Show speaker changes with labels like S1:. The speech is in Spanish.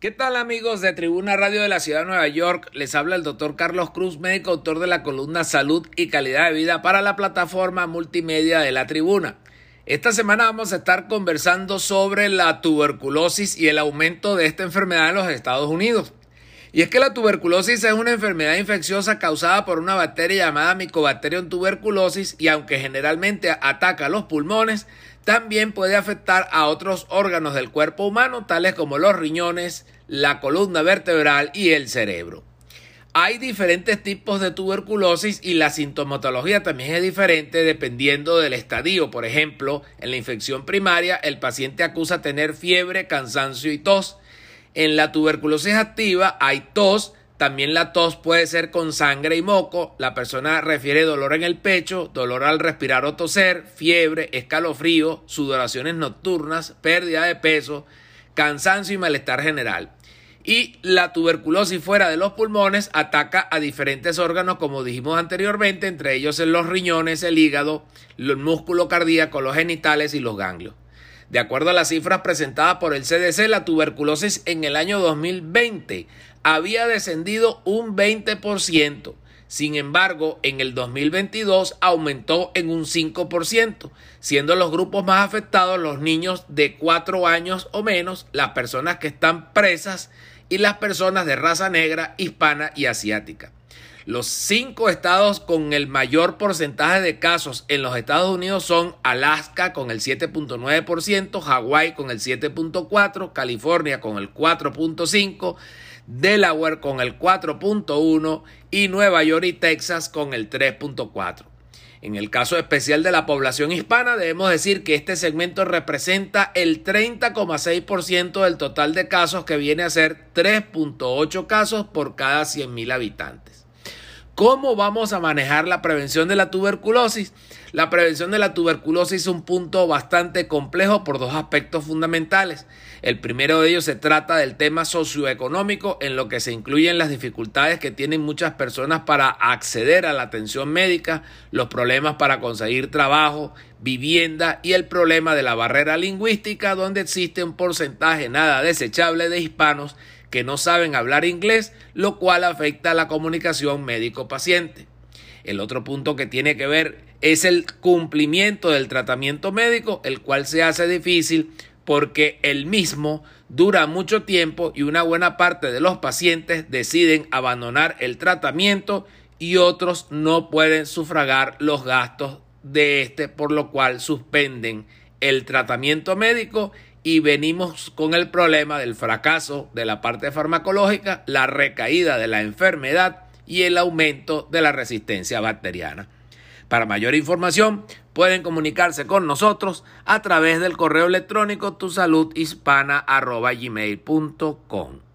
S1: ¿Qué tal amigos de Tribuna Radio de la Ciudad de Nueva York? Les habla el doctor Carlos Cruz, médico autor de la columna Salud y Calidad de Vida para la plataforma multimedia de la Tribuna. Esta semana vamos a estar conversando sobre la tuberculosis y el aumento de esta enfermedad en los Estados Unidos. Y es que la tuberculosis es una enfermedad infecciosa causada por una bacteria llamada Mycobacterium tuberculosis y aunque generalmente ataca los pulmones, también puede afectar a otros órganos del cuerpo humano, tales como los riñones, la columna vertebral y el cerebro. Hay diferentes tipos de tuberculosis y la sintomatología también es diferente dependiendo del estadio. Por ejemplo, en la infección primaria el paciente acusa tener fiebre, cansancio y tos. En la tuberculosis activa hay tos, también la tos puede ser con sangre y moco. La persona refiere dolor en el pecho, dolor al respirar o toser, fiebre, escalofrío, sudoraciones nocturnas, pérdida de peso, cansancio y malestar general. Y la tuberculosis fuera de los pulmones ataca a diferentes órganos, como dijimos anteriormente, entre ellos los riñones, el hígado, el músculo cardíaco, los genitales y los ganglios. De acuerdo a las cifras presentadas por el CDC, la tuberculosis en el año 2020 había descendido un 20%. Sin embargo, en el 2022 aumentó en un 5%, siendo los grupos más afectados los niños de 4 años o menos, las personas que están presas y las personas de raza negra, hispana y asiática. Los cinco estados con el mayor porcentaje de casos en los Estados Unidos son Alaska con el 7.9%, Hawái con el 7.4%, California con el 4.5%, Delaware con el 4.1 y Nueva York y Texas con el 3.4. En el caso especial de la población hispana, debemos decir que este segmento representa el 30,6% del total de casos, que viene a ser 3.8 casos por cada 100.000 habitantes. ¿Cómo vamos a manejar la prevención de la tuberculosis? La prevención de la tuberculosis es un punto bastante complejo por dos aspectos fundamentales. El primero de ellos se trata del tema socioeconómico, en lo que se incluyen las dificultades que tienen muchas personas para acceder a la atención médica, los problemas para conseguir trabajo, vivienda y el problema de la barrera lingüística, donde existe un porcentaje nada desechable de hispanos que no saben hablar inglés, lo cual afecta a la comunicación médico-paciente. El otro punto que tiene que ver es el cumplimiento del tratamiento médico, el cual se hace difícil porque el mismo dura mucho tiempo y una buena parte de los pacientes deciden abandonar el tratamiento y otros no pueden sufragar los gastos de este, por lo cual suspenden el tratamiento médico y venimos con el problema del fracaso de la parte farmacológica, la recaída de la enfermedad y el aumento de la resistencia bacteriana. Para mayor información, pueden comunicarse con nosotros a través del correo electrónico tusaludhispana.gmail.com.